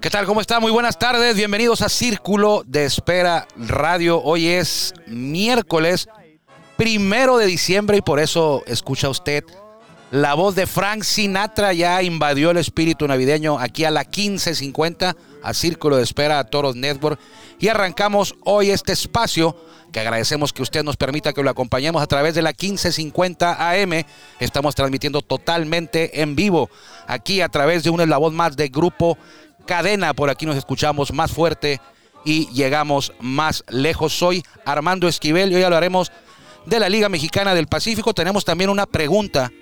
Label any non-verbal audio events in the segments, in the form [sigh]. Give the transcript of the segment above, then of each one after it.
¿Qué tal? ¿Cómo está? Muy buenas tardes. Bienvenidos a Círculo de Espera Radio. Hoy es miércoles primero de diciembre y por eso escucha usted la voz de Frank Sinatra. Ya invadió el espíritu navideño aquí a la 1550 a Círculo de Espera a Toros Network y arrancamos hoy este espacio que agradecemos que usted nos permita que lo acompañemos a través de la 1550 AM. Estamos transmitiendo totalmente en vivo aquí a través de un eslabón más de Grupo Cadena. Por aquí nos escuchamos más fuerte y llegamos más lejos. Soy Armando Esquivel y hoy hablaremos de la Liga Mexicana del Pacífico. Tenemos también una pregunta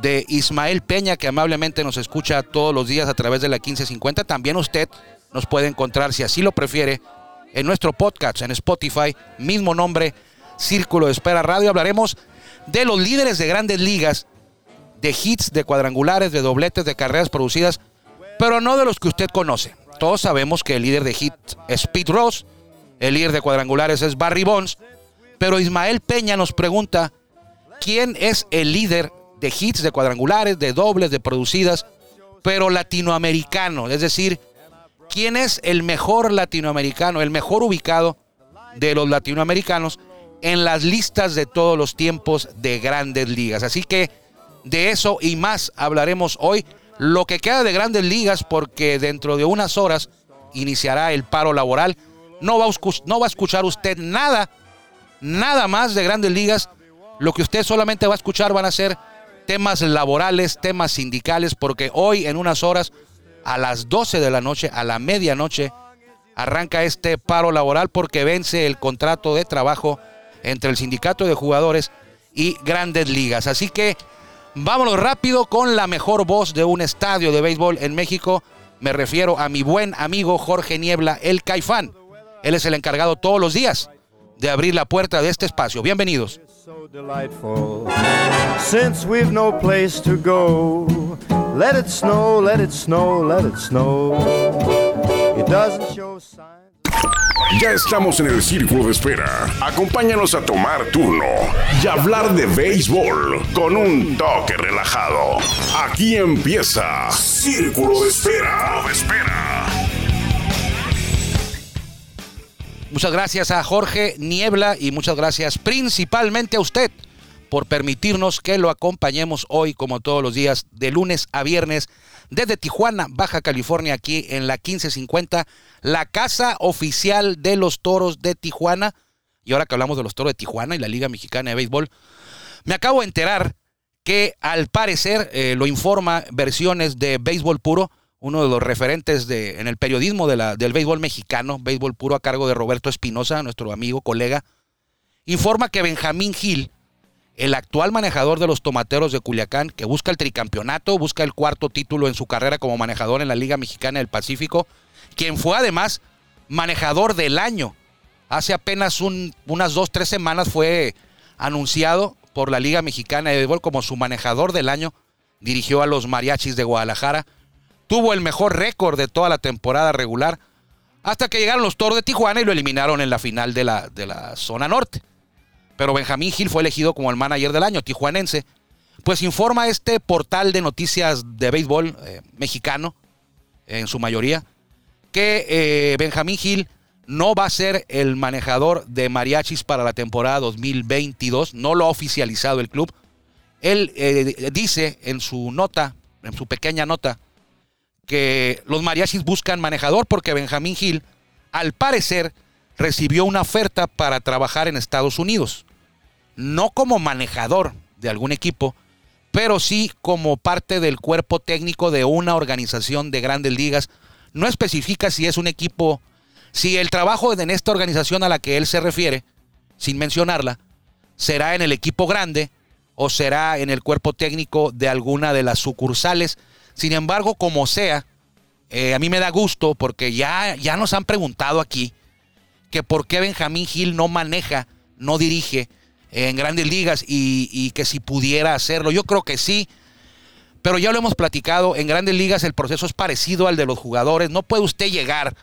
de Ismael Peña que amablemente nos escucha todos los días a través de la 1550. También usted nos puede encontrar, si así lo prefiere, en nuestro podcast en Spotify, mismo nombre, Círculo de Espera Radio. Hablaremos de los líderes de grandes ligas, de hits, de cuadrangulares, de dobletes, de carreras producidas pero no de los que usted conoce. Todos sabemos que el líder de hits es Pete Ross, el líder de cuadrangulares es Barry Bonds, pero Ismael Peña nos pregunta quién es el líder de hits, de cuadrangulares, de dobles, de producidas, pero latinoamericano, es decir, quién es el mejor latinoamericano, el mejor ubicado de los latinoamericanos en las listas de todos los tiempos de grandes ligas. Así que de eso y más hablaremos hoy lo que queda de grandes ligas porque dentro de unas horas iniciará el paro laboral. No va, a, no va a escuchar usted nada, nada más de grandes ligas. Lo que usted solamente va a escuchar van a ser temas laborales, temas sindicales, porque hoy en unas horas, a las 12 de la noche, a la medianoche, arranca este paro laboral porque vence el contrato de trabajo entre el sindicato de jugadores y grandes ligas. Así que Vámonos rápido con la mejor voz de un estadio de béisbol en México. Me refiero a mi buen amigo Jorge Niebla, el Caifán. Él es el encargado todos los días de abrir la puerta de este espacio. Bienvenidos. Since no place to go, let it snow, let it snow, let it snow. It doesn't show signs. Ya estamos en el círculo de espera. Acompáñanos a tomar turno y hablar de béisbol con un toque relajado. Aquí empieza Círculo de Espera. De espera. Muchas gracias a Jorge Niebla y muchas gracias principalmente a usted por permitirnos que lo acompañemos hoy, como todos los días, de lunes a viernes, desde Tijuana, Baja California, aquí en la 1550, la casa oficial de los toros de Tijuana. Y ahora que hablamos de los toros de Tijuana y la Liga Mexicana de Béisbol, me acabo de enterar que al parecer, eh, lo informa versiones de Béisbol Puro, uno de los referentes de, en el periodismo del béisbol mexicano, Béisbol Puro a cargo de Roberto Espinosa, nuestro amigo, colega, informa que Benjamín Gil, el actual manejador de los Tomateros de Culiacán, que busca el tricampeonato, busca el cuarto título en su carrera como manejador en la Liga Mexicana del Pacífico, quien fue además manejador del año. Hace apenas unas dos, tres semanas fue anunciado por la Liga Mexicana de Béisbol como su manejador del año. Dirigió a los Mariachis de Guadalajara. Tuvo el mejor récord de toda la temporada regular. Hasta que llegaron los Toros de Tijuana y lo eliminaron en la final de la, de la zona norte pero Benjamín Gil fue elegido como el manager del año, tijuanense. Pues informa este portal de noticias de béisbol eh, mexicano, en su mayoría, que eh, Benjamín Gil no va a ser el manejador de mariachis para la temporada 2022, no lo ha oficializado el club. Él eh, dice en su nota, en su pequeña nota, que los mariachis buscan manejador porque Benjamín Gil, al parecer, recibió una oferta para trabajar en Estados Unidos. No como manejador de algún equipo, pero sí como parte del cuerpo técnico de una organización de grandes ligas. No especifica si es un equipo, si el trabajo en esta organización a la que él se refiere, sin mencionarla, será en el equipo grande o será en el cuerpo técnico de alguna de las sucursales. Sin embargo, como sea, Eh, a mí me da gusto porque ya, ya nos han preguntado aquí que por qué Benjamín Gil no maneja, no dirige en grandes ligas y, que si pudiera hacerlo. Yo creo que sí, pero ya lo hemos platicado, en grandes ligas el proceso es parecido al de los jugadores. No puede usted llegar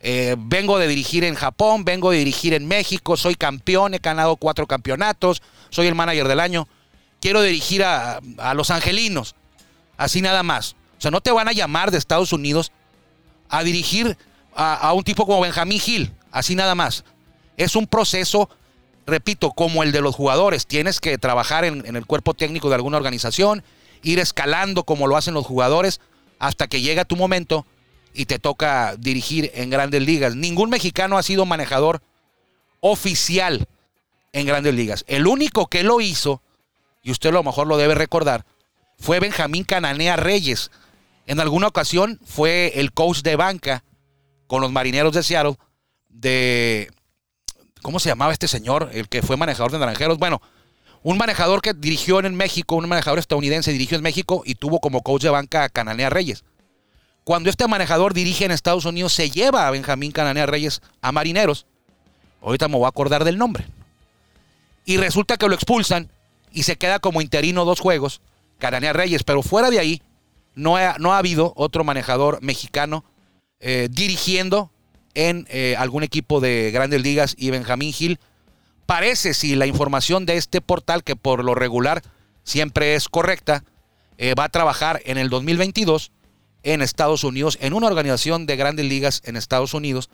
eh, vengo de dirigir en Japón, vengo de dirigir en México, soy campeón, he ganado cuatro campeonatos, soy el manager del año. Quiero dirigir a, los angelinos, así nada más. O sea, no te van a llamar de Estados Unidos a dirigir a, un tipo como Benjamín Gil, así nada más. Es un proceso, repito, como el de los jugadores. Tienes que trabajar en, el cuerpo técnico de alguna organización, ir escalando como lo hacen los jugadores, hasta que llega tu momento y te toca dirigir en grandes ligas. Ningún mexicano ha sido manejador oficial en grandes ligas. El único que lo hizo, y usted a lo mejor lo debe recordar, fue Benjamín Cananea Reyes. En alguna ocasión fue el coach de banca con los marineros de Seattle de... ¿Cómo se llamaba este señor? El que fue manejador de naranjeros. Bueno, un manejador que dirigió en México, un manejador estadounidense dirigió en México y tuvo como coach de banca a Cananea Reyes. Cuando este manejador dirige en Estados Unidos, se lleva a Benjamín Cananea Reyes a Marineros. Ahorita me voy a acordar del nombre. Y resulta que lo expulsan y se queda como interino dos juegos, Cananea Reyes. Pero fuera de ahí, no ha, no ha habido otro manejador mexicano eh, dirigiendo en eh, algún equipo de grandes ligas y Benjamín Gil. Parece, si la información de este portal, que por lo regular siempre es correcta, eh, va a trabajar en el 2022 en Estados Unidos, en una organización de grandes ligas en Estados Unidos,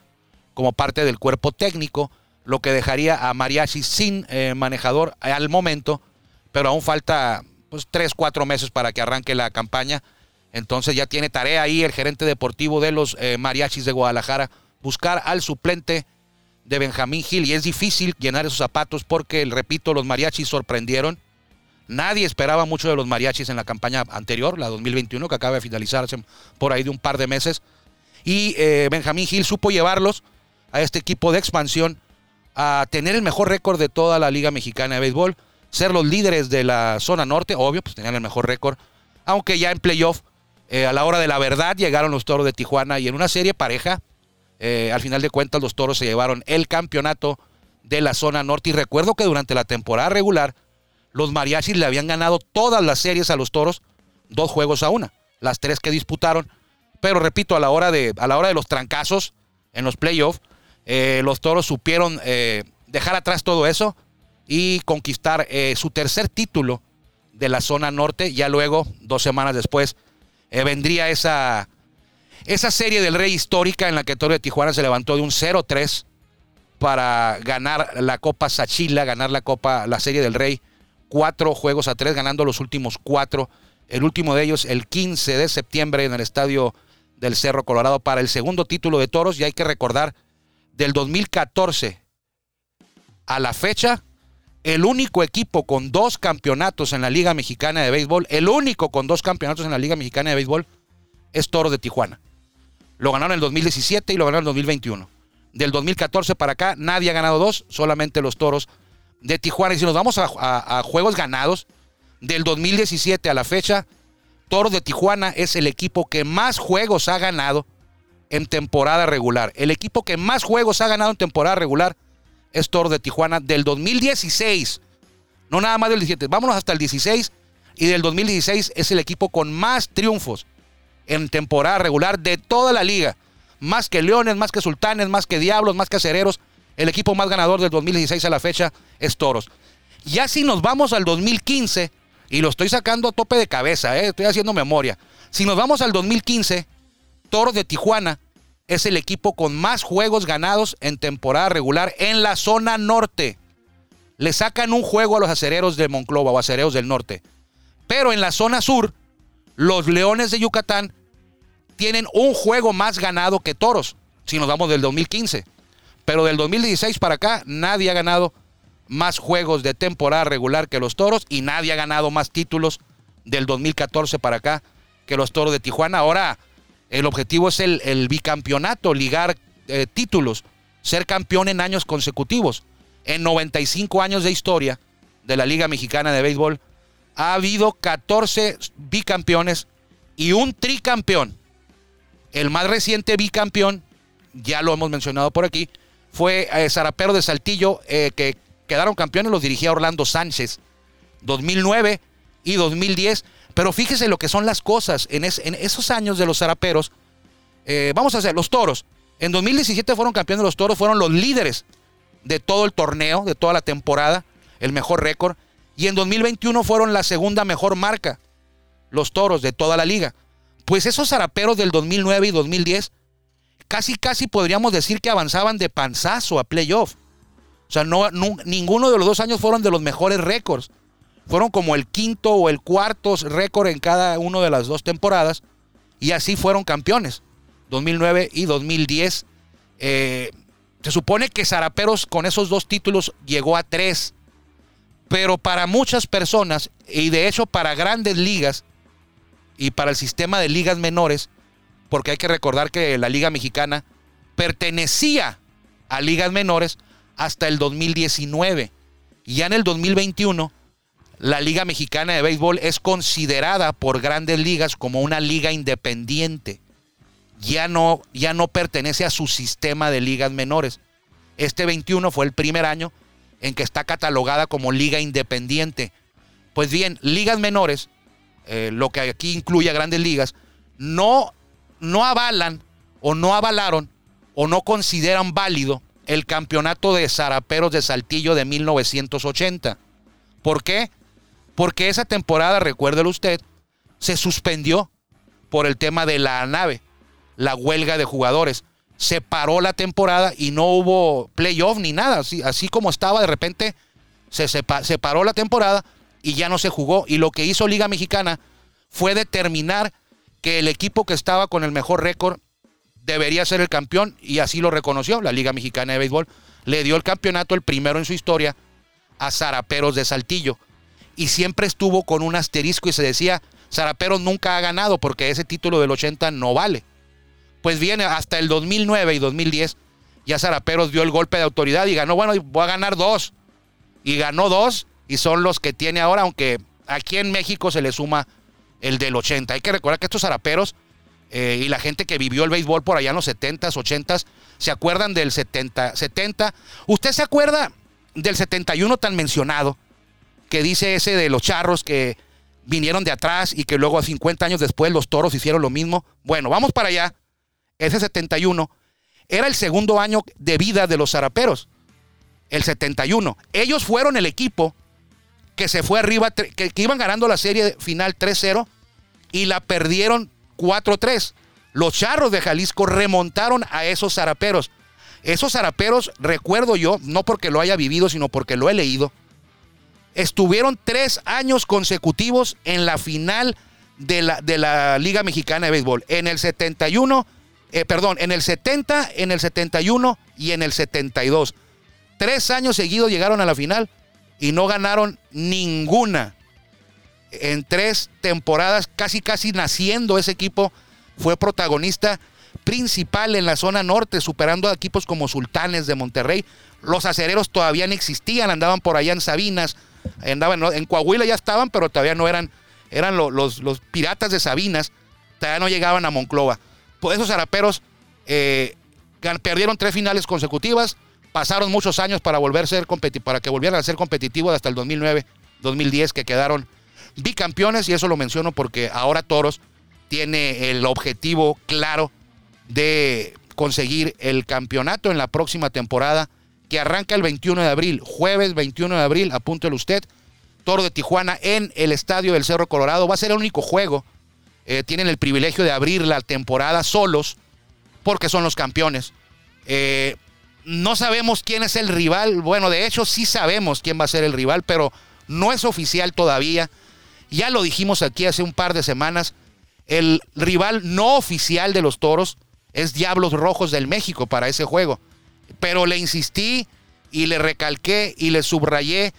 como parte del cuerpo técnico, lo que dejaría a Mariachi sin eh, manejador al momento, pero aún falta pues tres, cuatro meses para que arranque la campaña. Entonces ya tiene tarea ahí el gerente deportivo de los eh, mariachis de Guadalajara, buscar al suplente de Benjamín Gil. Y es difícil llenar esos zapatos porque, repito, los mariachis sorprendieron Nadie esperaba mucho de los mariachis en la campaña anterior, la 2021, que acaba de finalizarse por ahí de un par de meses. Y eh, Benjamín Gil supo llevarlos a este equipo de expansión a tener el mejor récord de toda la Liga Mexicana de Béisbol, ser los líderes de la zona norte, obvio, pues tenían el mejor récord, aunque ya en playoff, eh, a la hora de la verdad, llegaron los toros de Tijuana y en una serie pareja, eh, al final de cuentas, los toros se llevaron el campeonato de la zona norte. Y recuerdo que durante la temporada regular, los mariachis le habían ganado todas las series a los toros, dos juegos a una, las tres que disputaron. Pero repito, a la hora de, a la hora de los trancazos en los playoffs, eh, los toros supieron eh, dejar atrás todo eso y conquistar su tercer título de la zona norte. Ya luego, dos semanas después, vendría esa, esa serie del Rey histórica en la que Toro de Tijuana se levantó de un 0-3 para ganar la Copa Sachila, ganar la Copa, la Serie del Rey cuatro juegos a tres, ganando los últimos cuatro. El último de ellos el 15 de septiembre en el estadio del Cerro Colorado para el segundo título de Toros. Y hay que recordar, del 2014 a la fecha, el único equipo con dos campeonatos en la Liga Mexicana de Béisbol, el único con dos campeonatos en la Liga Mexicana de Béisbol, es Toros de Tijuana. Lo ganaron en el 2017 y lo ganaron en el 2021. Del 2014 para acá, nadie ha ganado dos, solamente los Toros de Tijuana. Y si nos vamos a, juegos ganados, del 2017 a la fecha, Toro de Tijuana es el equipo que más juegos ha ganado en temporada regular. El equipo que más juegos ha ganado en temporada regular es Toro de Tijuana del 2016. No nada más del 17. Vámonos hasta el 16. Y del 2016 es el equipo con más triunfos en temporada regular de toda la liga. Más que Leones, más que Sultanes, más que Diablos, más que Acereros. El equipo más ganador del 2016 a la fecha es Toros. Ya si nos vamos al 2015, y lo estoy sacando a tope de cabeza, eh, estoy haciendo memoria. Si nos vamos al 2015, Toros de Tijuana es el equipo con más juegos ganados en temporada regular en la zona norte. Le sacan un juego a los acereros de Monclova o acereros del norte. Pero en la zona sur, los Leones de Yucatán tienen un juego más ganado que Toros, si nos vamos del 2015. Pero del 2016 para acá, nadie ha ganado más juegos de temporada regular que los Toros y nadie ha ganado más títulos del 2014 para acá que los Toros de Tijuana. Ahora el objetivo es el, bicampeonato, ligar eh, títulos, ser campeón en años consecutivos. En 95 años de historia de la Liga Mexicana de Béisbol, ha habido 14 bicampeones y un tricampeón. El más reciente bicampeón, ya lo hemos mencionado por aquí, fue eh, Zarapero de Saltillo, eh, que quedaron campeones, los dirigía Orlando Sánchez, 2009 y 2010. Pero fíjese lo que son las cosas en, esos años de los Zaraperos. Eh, vamos a hacer los toros. En 2017 fueron campeones los toros, fueron los líderes de todo el torneo, de toda la temporada, el mejor récord. Y en 2021 fueron la segunda mejor marca, los toros de toda la liga. Pues esos zaraperos del 2009 y 2010, casi, casi podríamos decir que avanzaban de panzazo a playoff. O sea, no, ninguno de los dos años fueron de los mejores récords. Fueron como el quinto o el cuarto récord en cada una de las dos temporadas. Y así fueron campeones. 2009 y 2010. Eh, se supone que Zaraperos con esos dos títulos llegó a tres. Pero para muchas personas, y de hecho para grandes ligas y para el sistema de ligas menores, porque hay que recordar que la Liga Mexicana pertenecía a ligas menores hasta el 2019. Y ya en el 2021, la Liga Mexicana de Béisbol es considerada por grandes ligas como una liga independiente ya no, ya no pertenece a su sistema de ligas menores. Este 21 fue el primer año en que está catalogada como liga independiente. Pues bien, ligas menores, eh, lo que aquí incluye a grandes ligas, no, no avalan o no avalaron o no consideran válido el campeonato de zaraperos de Saltillo de 1980. ¿Por qué? Porque esa temporada, recuérdelo usted, se suspendió por el tema de la nave la huelga de jugadores. Se paró la temporada y no hubo playoff ni nada. Así, así como estaba, de repente se, se, paró la temporada y ya no se jugó. Y lo que hizo Liga Mexicana fue determinar que el equipo que estaba con el mejor récord debería ser el campeón y así lo reconoció la Liga Mexicana de Béisbol. Le dio el campeonato, el primero en su historia, a Zaraperos de Saltillo. Y siempre estuvo con un asterisco y se decía, Zaraperos nunca ha ganado porque ese título del 80 no vale pues viene hasta el 2009 y 2010, ya Zaraperos dio el golpe de autoridad y ganó, bueno, voy a ganar dos. Y ganó dos y son los que tiene ahora, aunque aquí en México se le suma el del 80. Hay que recordar que estos Zaraperos eh, y la gente que vivió el béisbol por allá en los 70s, 80s, se acuerdan del 70, 70. ¿Usted se acuerda del 71 tan mencionado? Que dice ese de los charros que vinieron de atrás y que luego 50 años después los toros hicieron lo mismo. Bueno, vamos para allá ese 71, era el segundo año de vida de los zaraperos. El 71. Ellos fueron el equipo que se fue arriba, que, iban ganando la serie final 3-0 y la perdieron 4-3. Los charros de Jalisco remontaron a esos zaraperos. Esos zaraperos, recuerdo yo, no porque lo haya vivido, sino porque lo he leído, estuvieron tres años consecutivos en la final de la, de la Liga Mexicana de Béisbol. En el 71 eh, perdón, en el 70, en el 71 y en el 72. Tres años seguidos llegaron a la final y no ganaron ninguna. En tres temporadas, casi casi naciendo ese equipo, fue protagonista principal en la zona norte, superando a equipos como Sultanes de Monterrey. Los acereros todavía no existían, andaban por allá en Sabinas, andaban en Coahuila ya estaban, pero todavía no eran, eran los, los piratas de Sabinas, todavía no llegaban a Monclova. Pues esos zaraperos eh, perdieron tres finales consecutivas, pasaron muchos años para, volver a ser para que volvieran a ser competitivos hasta el 2009, 2010, que quedaron bicampeones, y eso lo menciono porque ahora Toros tiene el objetivo claro de conseguir el campeonato en la próxima temporada que arranca el 21 de abril, jueves 21 de abril, apúntelo usted, Toro de Tijuana en el Estadio del Cerro Colorado. Va a ser el único juego eh, tienen el privilegio de abrir la temporada solos porque son los campeones. Eh, no sabemos quién es el rival. Bueno, de hecho sí sabemos quién va a ser el rival, pero no es oficial todavía. Ya lo dijimos aquí hace un par de semanas. El rival no oficial de los Toros es Diablos Rojos del México para ese juego. Pero le insistí y le recalqué y le subrayé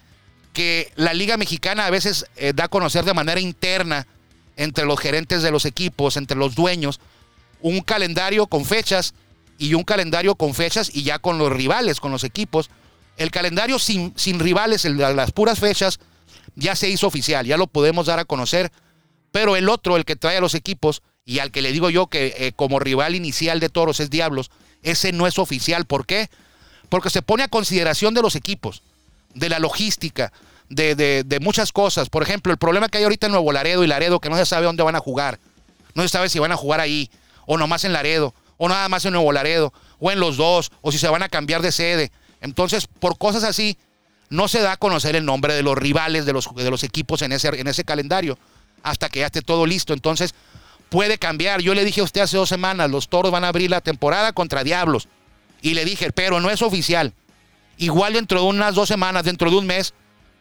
que la Liga Mexicana a veces eh, da a conocer de manera interna entre los gerentes de los equipos, entre los dueños, un calendario con fechas y un calendario con fechas y ya con los rivales, con los equipos. El calendario sin, sin rivales, de las puras fechas, ya se hizo oficial, ya lo podemos dar a conocer. Pero el otro, el que trae a los equipos, y al que le digo yo que eh, como rival inicial de Toros es Diablos, ese no es oficial. ¿Por qué? Porque se pone a consideración de los equipos, de la logística, de, de, muchas cosas. Por ejemplo, el problema que hay ahorita en Nuevo Laredo y Laredo, que no se sabe dónde van a jugar. No se sabe si van a jugar ahí, o nomás en Laredo, o nada más en Nuevo Laredo, o en los dos, o si se van a cambiar de sede. Entonces, por cosas así, no se da a conocer el nombre de los rivales de los, de los equipos en ese, en ese calendario hasta que ya esté todo listo. Entonces, puede cambiar. Yo le dije a usted hace dos semanas, los toros van a abrir la temporada contra Diablos. Y le dije, pero no es oficial. Igual dentro de unas dos semanas, dentro de un mes,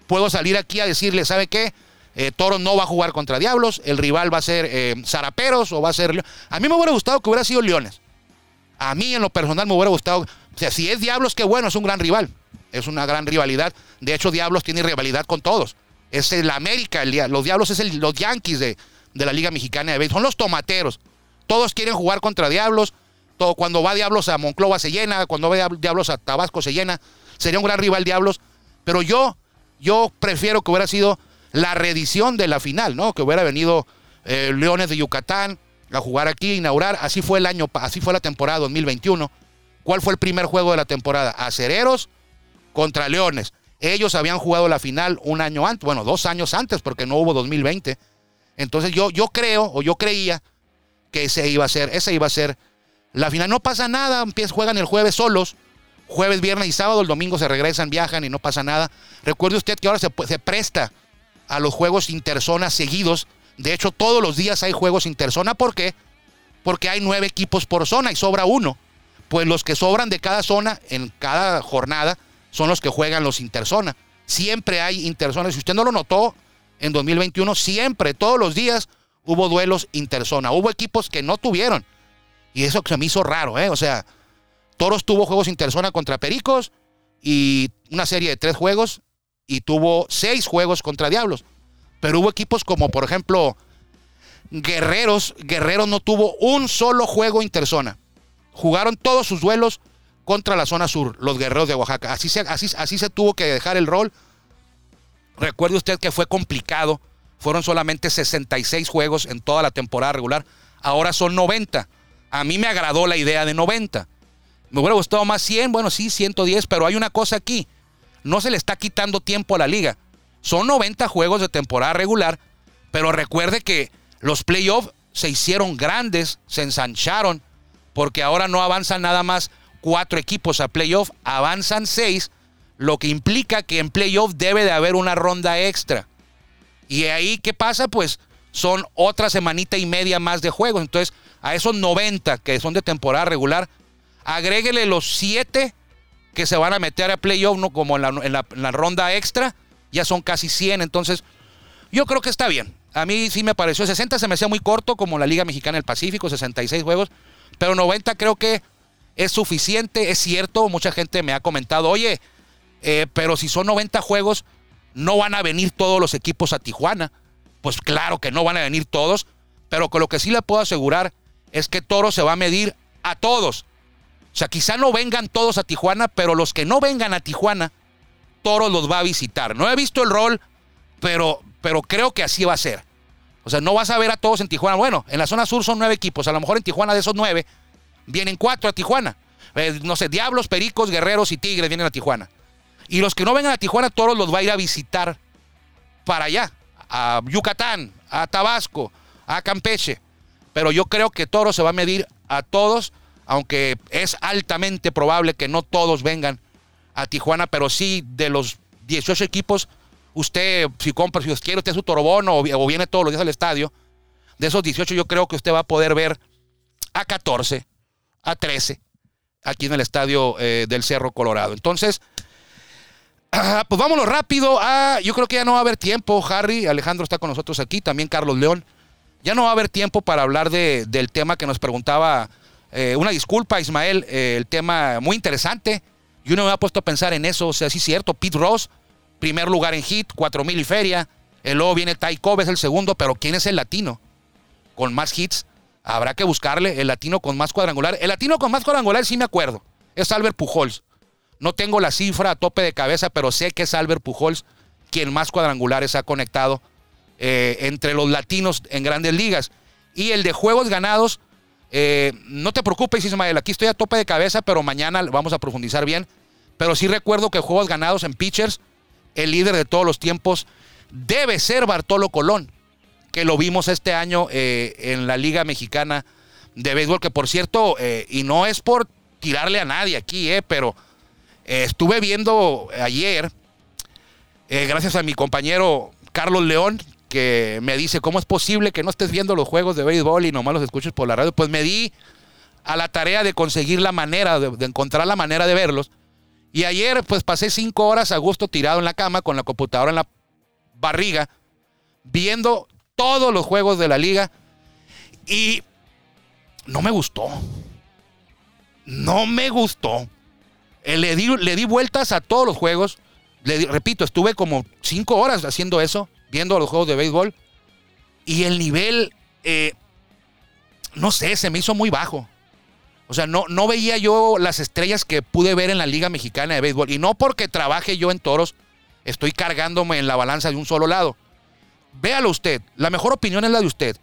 puedo salir aquí a decirle, ¿sabe qué? Eh, Toro no va a jugar contra Diablos, el rival va a ser eh, Zaraperos o va a ser... A mí me hubiera gustado que hubiera sido Leones. A mí en lo personal me hubiera gustado... O sea, si es Diablos, qué bueno, es un gran rival. Es una gran rivalidad. De hecho, Diablos tiene rivalidad con todos. Es el América, los Diablos es el, los Yankees de, de la Liga Mexicana de Béisbol. Son los tomateros. Todos quieren jugar contra Diablos. Todo, cuando va Diablos a Monclova se llena, cuando va Diablos a Tabasco se llena. Sería un gran rival Diablos. Pero yo, yo prefiero que hubiera sido la reedición de la final, ¿no? Que hubiera venido eh, Leones de Yucatán a jugar aquí, inaugurar. Así fue el año, así fue la temporada 2021. ¿Cuál fue el primer juego de la temporada? Acereros contra Leones. Ellos habían jugado la final un año antes, bueno, dos años antes, porque no hubo 2020. Entonces yo, yo creo, o yo creía, que ese iba a ser, esa iba a ser la final. No pasa nada, juegan el jueves solos, jueves, viernes y sábado, el domingo se regresan, viajan y no pasa nada. Recuerde usted que ahora se, se presta a los juegos interzona seguidos. De hecho, todos los días hay juegos interzona. ¿Por qué? Porque hay nueve equipos por zona y sobra uno. Pues los que sobran de cada zona en cada jornada son los que juegan los interzona. Siempre hay interzona. Si usted no lo notó, en 2021 siempre, todos los días, hubo duelos interzona. Hubo equipos que no tuvieron. Y eso se me hizo raro, ¿eh? O sea, Toros tuvo juegos interzona contra Pericos y una serie de tres juegos y tuvo seis juegos contra Diablos. Pero hubo equipos como, por ejemplo, Guerreros. Guerreros no tuvo un solo juego interzona. Jugaron todos sus duelos contra la zona sur, los Guerreros de Oaxaca. Así se, así, se tuvo que dejar el rol. Recuerde usted que fue complicado. Fueron solamente 66 juegos en toda la temporada regular. Ahora son 90. A mí me agradó la idea de 90. Me hubiera gustado más 100, bueno, sí, 110, pero hay una cosa aquí no se le está quitando tiempo a la liga. Son 90 juegos de temporada regular, pero recuerde que los playoffs se hicieron grandes, se ensancharon, porque ahora no avanzan nada más cuatro equipos a playoff, avanzan seis, lo que implica que en playoff debe de haber una ronda extra. Y ahí, ¿qué pasa? Pues son otra semanita y media más de juegos. Entonces, a esos 90 que son de temporada regular, agréguele los 7 que se van a meter a playoff, ¿no? como en la, ronda extra, ya son casi 100. Entonces, yo creo que está bien. A mí sí me pareció 60, se me hacía muy corto, como la Liga Mexicana del Pacífico, 66 juegos, pero 90 creo que es suficiente, es cierto. Mucha gente me ha comentado, oye, eh, pero si son 90 juegos, no van a venir todos los equipos a Tijuana. Pues claro que no van a venir todos, pero con lo que sí le puedo asegurar es que Toro se va a medir a todos. O sea, quizá no vengan todos a Tijuana, pero los que no vengan a Tijuana, Toros los va a visitar. No he visto el rol, pero, pero creo que así va a ser. O sea, no vas a ver a todos en Tijuana. Bueno, en la zona sur son nueve equipos. A lo mejor en Tijuana de esos nueve vienen cuatro a Tijuana. Eh, no sé, Diablos, Pericos, Guerreros y Tigres vienen a Tijuana. Y los que no vengan a Tijuana, Toros los va a ir a visitar para allá. A Yucatán, a Tabasco, a Campeche. Pero yo creo que Toros se va a medir a todos aunque es altamente probable que no todos vengan a Tijuana, pero sí de los 18 equipos, usted si compra, si usted quiere usted su torobono o, viene todos los días al estadio, de esos 18 yo creo que usted va a poder ver a 14, a 13 aquí en el estadio eh, del Cerro Colorado. Entonces, ah, pues vámonos rápido. a yo creo que ya no va a haber tiempo. Harry, Alejandro está con nosotros aquí, también Carlos León. Ya no va a haber tiempo para hablar de, del tema que nos preguntaba eh, una disculpa, Ismael, eh, el tema muy interesante. Yo no me había puesto a pensar en eso. O sea, sí es cierto, Pete Ross, primer lugar en hit, 4000 y feria. El luego viene Ty Cobb, es el segundo, pero ¿quién es el latino? Con más hits. Habrá que buscarle el latino con más cuadrangular. El latino con más cuadrangular sí me acuerdo. Es Albert Pujols. No tengo la cifra a tope de cabeza, pero sé que es Albert Pujols quien más cuadrangulares ha conectado eh, entre los latinos en grandes ligas. Y el de juegos ganados, eh, no te preocupes, Ismael, aquí estoy a tope de cabeza, pero mañana vamos a profundizar bien. Pero sí recuerdo que juegos ganados en pitchers, el líder de todos los tiempos debe ser Bartolo Colón, que lo vimos este año eh, en la Liga Mexicana de Béisbol, que por cierto, eh, y no es por tirarle a nadie aquí, eh, pero estuve viendo ayer, gracias a mi compañero Carlos León, que me dice, ¿cómo es posible que no estés viendo los juegos de béisbol y nomás los escuches por la radio? Pues me di a la tarea de conseguir la manera, de, encontrar la manera de verlos. Y ayer pues pasé cinco horas a gusto tirado en la cama con la computadora en la barriga, viendo todos los juegos de la liga y no me gustó. No me gustó. Eh, le, di, le di vueltas a todos los juegos. Le repito, estuve como cinco horas haciendo eso viendo los juegos de béisbol y el nivel, eh, no sé, se me hizo muy bajo. O sea, no, no veía yo las estrellas que pude ver en la Liga Mexicana de Béisbol. Y no porque trabaje yo en toros, estoy cargándome en la balanza de un solo lado. Véalo usted, la mejor opinión es la de usted.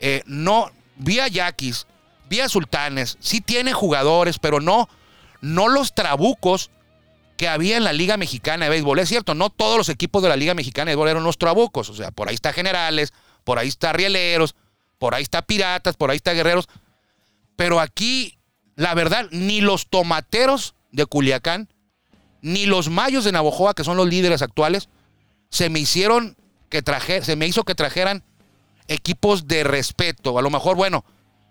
Eh, no, vi a Yaquis, vi a Sultanes, sí tiene jugadores, pero no, no los trabucos que había en la Liga Mexicana de Béisbol. Es cierto, no todos los equipos de la Liga Mexicana de Béisbol eran unos trabucos. O sea, por ahí está Generales, por ahí está Rieleros, por ahí está Piratas, por ahí está Guerreros. Pero aquí, la verdad, ni los tomateros de Culiacán, ni los mayos de Navojoa, que son los líderes actuales, se me hicieron que traje, se me hizo que trajeran equipos de respeto. A lo mejor, bueno,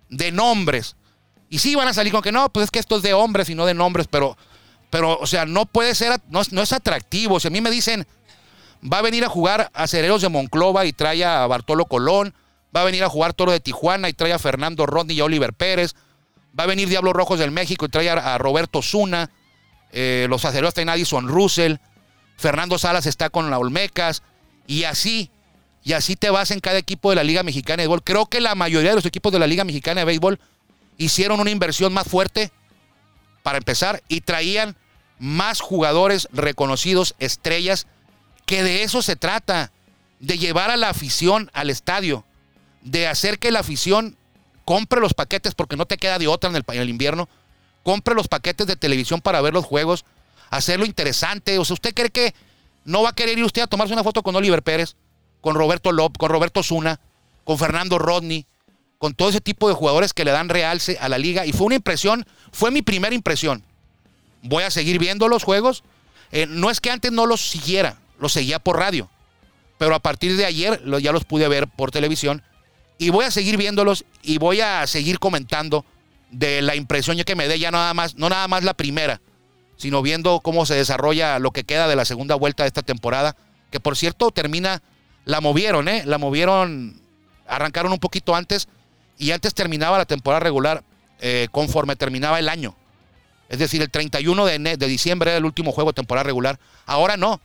de nombres. Y sí van a salir con que no, pues es que esto es de hombres y no de nombres, pero pero, o sea, no puede ser, no, es atractivo. Si a mí me dicen, va a venir a jugar a Cereros de Monclova y trae a Bartolo Colón, va a venir a jugar Toro de Tijuana y trae a Fernando Rodney y a Oliver Pérez, va a venir Diablos Rojos del México y trae a, Roberto Zuna, eh, los acereros traen a Addison Russell, Fernando Salas está con la Olmecas, y así, y así te vas en cada equipo de la Liga Mexicana de Béisbol. Creo que la mayoría de los equipos de la Liga Mexicana de Béisbol hicieron una inversión más fuerte para empezar y traían más jugadores reconocidos, estrellas, que de eso se trata, de llevar a la afición al estadio, de hacer que la afición compre los paquetes porque no te queda de otra en el, invierno, compre los paquetes de televisión para ver los juegos, hacerlo interesante. O sea, ¿usted cree que no va a querer ir usted a tomarse una foto con Oliver Pérez, con Roberto Lop, con Roberto Zuna, con Fernando Rodney, con todo ese tipo de jugadores que le dan realce a la liga? Y fue una impresión, fue mi primera impresión voy a seguir viendo los juegos. Eh, no es que antes no los siguiera, los seguía por radio. Pero a partir de ayer ya los pude ver por televisión. Y voy a seguir viéndolos y voy a seguir comentando de la impresión que me dé ya nada más, no nada más la primera, sino viendo cómo se desarrolla lo que queda de la segunda vuelta de esta temporada. Que por cierto termina, la movieron, ¿eh? La movieron, arrancaron un poquito antes y antes terminaba la temporada regular eh, conforme terminaba el año. Es decir, el 31 de, de diciembre era el último juego de temporada regular. Ahora no.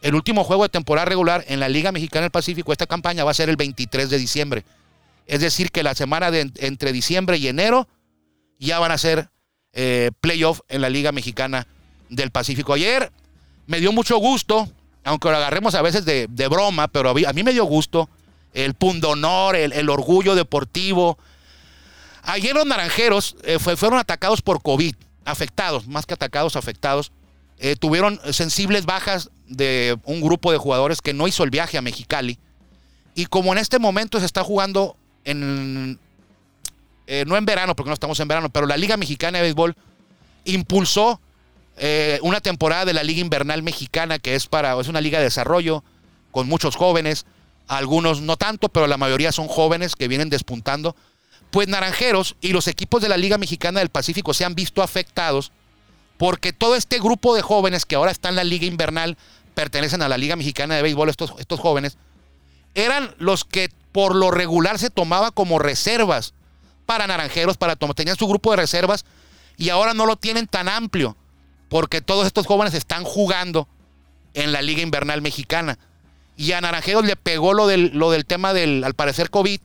El último juego de temporada regular en la Liga Mexicana del Pacífico, esta campaña va a ser el 23 de diciembre. Es decir, que la semana de entre diciembre y enero ya van a ser eh, playoff en la Liga Mexicana del Pacífico. Ayer me dio mucho gusto, aunque lo agarremos a veces de, broma, pero a mí, me dio gusto el pundonor, el, el orgullo deportivo. Ayer los naranjeros eh, fueron atacados por COVID afectados, más que atacados, afectados. Eh, tuvieron sensibles bajas de un grupo de jugadores que no hizo el viaje a Mexicali. Y como en este momento se está jugando en. Eh, no en verano, porque no estamos en verano, pero la Liga Mexicana de Béisbol impulsó eh, una temporada de la Liga Invernal Mexicana, que es para. es una liga de desarrollo, con muchos jóvenes. Algunos no tanto, pero la mayoría son jóvenes que vienen despuntando pues Naranjeros y los equipos de la Liga Mexicana del Pacífico se han visto afectados porque todo este grupo de jóvenes que ahora están en la Liga Invernal, pertenecen a la Liga Mexicana de Béisbol, estos, estos jóvenes, eran los que por lo regular se tomaba como reservas para Naranjeros, para tenían su grupo de reservas y ahora no lo tienen tan amplio porque todos estos jóvenes están jugando en la Liga Invernal Mexicana. Y a Naranjeros le pegó lo del, lo del tema del, al parecer, COVID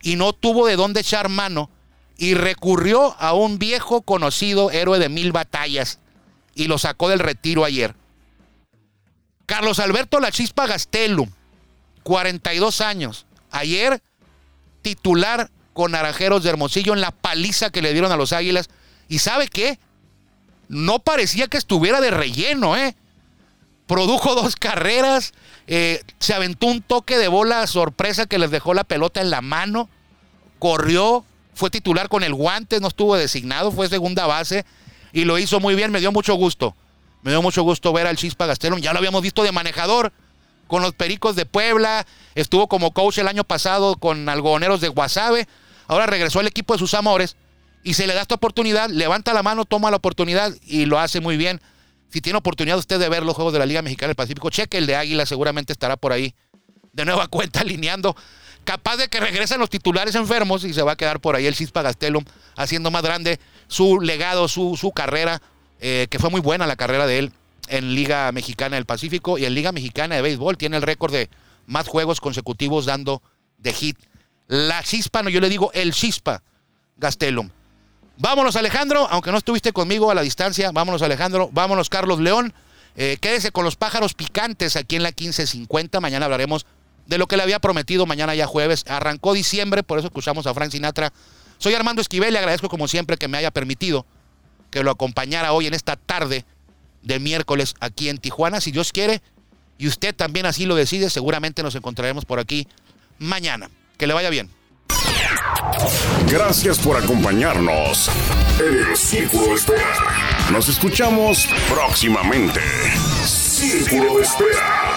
y no tuvo de dónde echar mano y recurrió a un viejo conocido héroe de mil batallas y lo sacó del retiro ayer. Carlos Alberto La Chispa Gastelum, 42 años, ayer titular con Naranjeros de Hermosillo en la paliza que le dieron a los Águilas. ¿Y sabe qué? No parecía que estuviera de relleno, ¿eh? Produjo dos [laughs] carreras, eh, se aventó un toque de bola sorpresa que les dejó la pelota en la mano, corrió, fue titular con el guante, no estuvo designado, fue segunda base y lo hizo muy bien, me dio mucho gusto. Me dio mucho gusto ver al Chispa Gastelum, ya lo habíamos visto de manejador con los Pericos de Puebla, estuvo como coach el año pasado con Algodoneros de Guasave, ahora regresó al equipo de sus amores y se le da esta oportunidad, levanta la mano, toma la oportunidad y lo hace muy bien. Si tiene oportunidad usted de ver los juegos de la Liga Mexicana del Pacífico, cheque el de Águila, seguramente estará por ahí de nueva [laughs] cuenta alineando. Capaz de que regresen los titulares enfermos y se va a quedar por ahí el Cispa Gastelum haciendo más grande su legado, su, su carrera, eh, que fue muy buena la carrera de él en Liga Mexicana del Pacífico y en Liga Mexicana de Béisbol. Tiene el récord de más juegos consecutivos dando de hit. La chispa, no, yo le digo el chispa Gastelum. Vámonos Alejandro, aunque no estuviste conmigo a la distancia, vámonos Alejandro, vámonos Carlos León. Eh, quédese con los pájaros picantes aquí en la 1550. Mañana hablaremos de lo que le había prometido mañana ya jueves. Arrancó diciembre, por eso escuchamos a Frank Sinatra. Soy Armando Esquivel, le agradezco como siempre que me haya permitido que lo acompañara hoy en esta tarde de miércoles aquí en Tijuana. Si Dios quiere y usted también así lo decide, seguramente nos encontraremos por aquí mañana. Que le vaya bien. Gracias por acompañarnos en el Círculo de Espera. Nos escuchamos próximamente. Círculo de Espera.